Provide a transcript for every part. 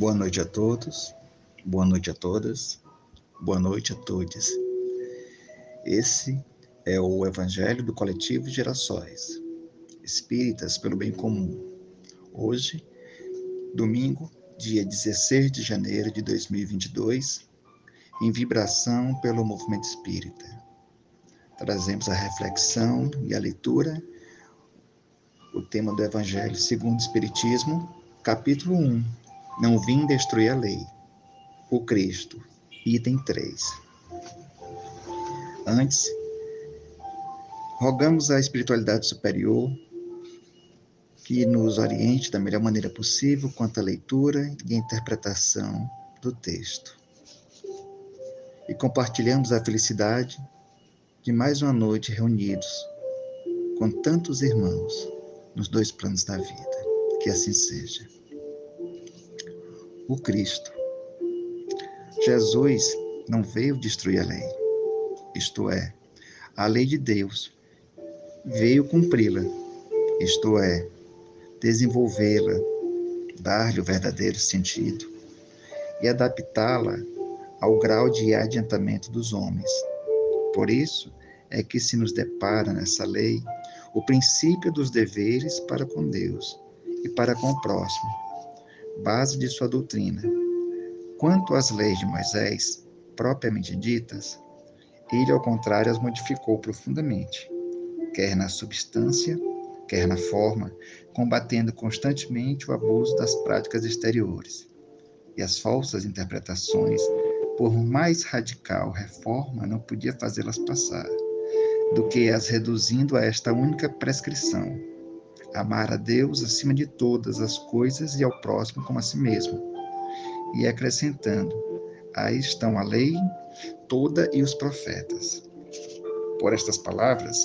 Boa noite a todos, boa noite a todas, boa noite a todos. Esse é o Evangelho do Coletivo Gerações, Espíritas pelo Bem Comum. Hoje, domingo, dia 16 de janeiro de 2022, em vibração pelo movimento espírita. Trazemos a reflexão e a leitura, o tema do Evangelho segundo o Espiritismo, capítulo 1 não vim destruir a lei. O Cristo. Item 3. Antes, rogamos à espiritualidade superior que nos oriente da melhor maneira possível quanto à leitura e interpretação do texto. E compartilhamos a felicidade de mais uma noite reunidos com tantos irmãos nos dois planos da vida. Que assim seja o Cristo. Jesus não veio destruir a lei, isto é, a lei de Deus, veio cumpri-la, isto é, desenvolvê-la, dar-lhe o verdadeiro sentido e adaptá-la ao grau de adiantamento dos homens. Por isso é que se nos depara nessa lei o princípio dos deveres para com Deus e para com o próximo base de sua doutrina. Quanto às leis de Moisés, propriamente ditas, ele, ao contrário, as modificou profundamente, quer na substância, quer na forma, combatendo constantemente o abuso das práticas exteriores. E as falsas interpretações, por mais radical reforma, não podia fazê-las passar, do que as reduzindo a esta única prescrição amar a Deus acima de todas as coisas e ao próximo como a si mesmo. E acrescentando: aí estão a lei toda e os profetas. Por estas palavras,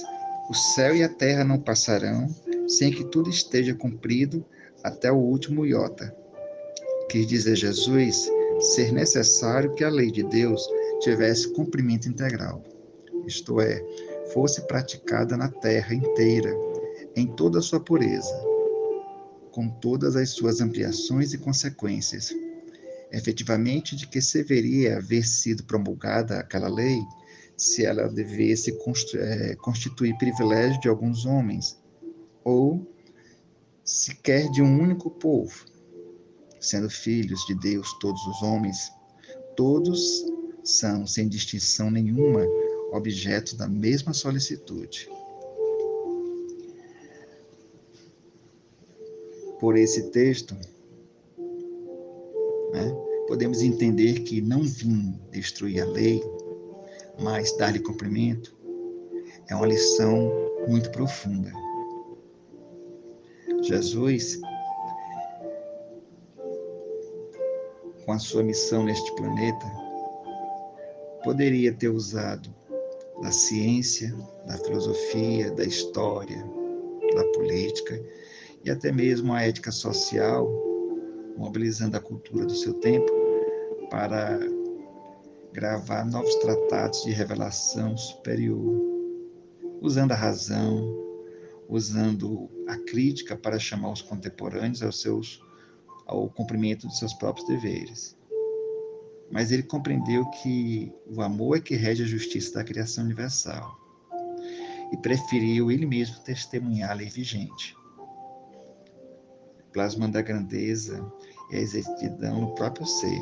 o céu e a terra não passarão sem que tudo esteja cumprido até o último iota. Quis dizer Jesus ser necessário que a lei de Deus tivesse cumprimento integral, isto é, fosse praticada na terra inteira em toda a sua pureza, com todas as suas ampliações e consequências. Efetivamente, de que deveria haver sido promulgada aquela lei se ela devesse eh, constituir privilégio de alguns homens, ou sequer de um único povo, sendo filhos de Deus todos os homens, todos são, sem distinção nenhuma, objeto da mesma solicitude. Por esse texto, né, podemos entender que não vim destruir a lei, mas dar-lhe cumprimento, é uma lição muito profunda. Jesus, com a sua missão neste planeta, poderia ter usado da ciência, da filosofia, da história, da política e até mesmo a ética social, mobilizando a cultura do seu tempo para gravar novos tratados de revelação superior, usando a razão, usando a crítica para chamar os contemporâneos aos seus, ao cumprimento de seus próprios deveres. Mas ele compreendeu que o amor é que rege a justiça da criação universal e preferiu ele mesmo testemunhar a lei vigente plasmando a grandeza e a exatidão no próprio ser,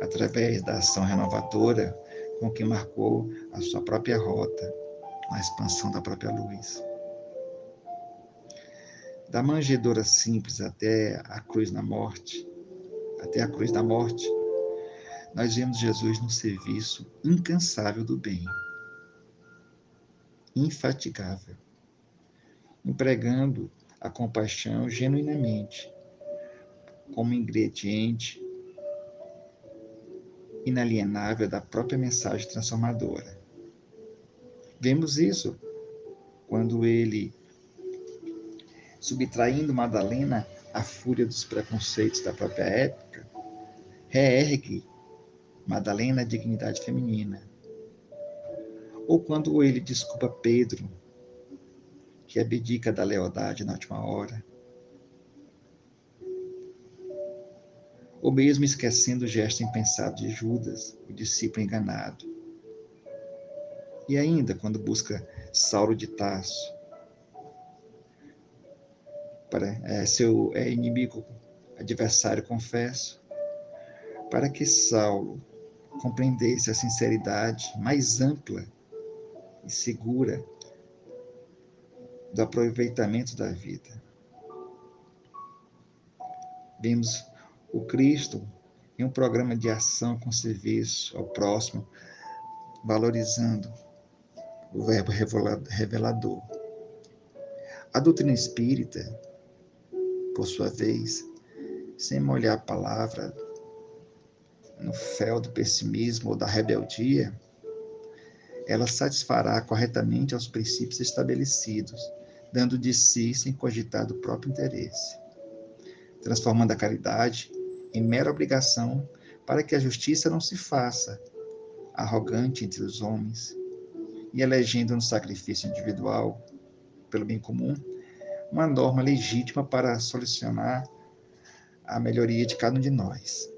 através da ação renovadora com que marcou a sua própria rota na expansão da própria luz. Da manjedoura simples até a cruz na morte, até a cruz da morte, nós vemos Jesus no serviço incansável do bem, infatigável, empregando a compaixão genuinamente, como ingrediente inalienável da própria mensagem transformadora. Vemos isso quando ele, subtraindo Madalena à fúria dos preconceitos da própria época, reergue Madalena a dignidade feminina. Ou quando ele desculpa Pedro que abdica da lealdade na última hora. ou mesmo esquecendo o gesto impensado de Judas, o discípulo enganado. E ainda quando busca Saulo de Tarso, para é, seu é, inimigo, adversário, confesso, para que Saulo compreendesse a sinceridade mais ampla e segura do aproveitamento da vida. Vimos o Cristo em um programa de ação com serviço ao próximo, valorizando o verbo revelador. A doutrina espírita, por sua vez, sem molhar a palavra no fel do pessimismo ou da rebeldia, ela satisfará corretamente aos princípios estabelecidos, dando de si sem cogitar do próprio interesse, transformando a caridade em mera obrigação para que a justiça não se faça arrogante entre os homens e elegendo no sacrifício individual, pelo bem comum, uma norma legítima para solucionar a melhoria de cada um de nós.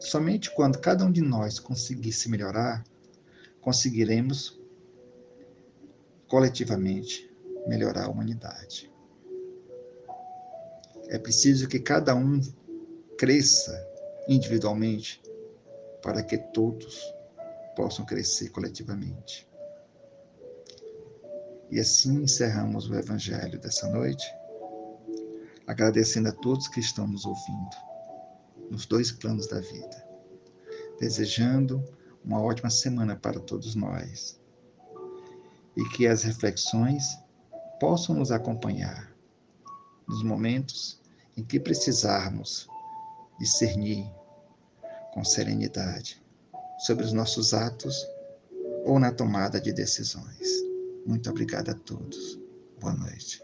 Somente quando cada um de nós conseguir se melhorar, conseguiremos coletivamente melhorar a humanidade. É preciso que cada um cresça individualmente para que todos possam crescer coletivamente. E assim encerramos o Evangelho dessa noite, agradecendo a todos que estão nos ouvindo, nos dois planos da vida, desejando uma ótima semana para todos nós e que as reflexões possam nos acompanhar nos momentos em que precisarmos discernir com serenidade sobre os nossos atos ou na tomada de decisões. Muito obrigado a todos. Boa noite.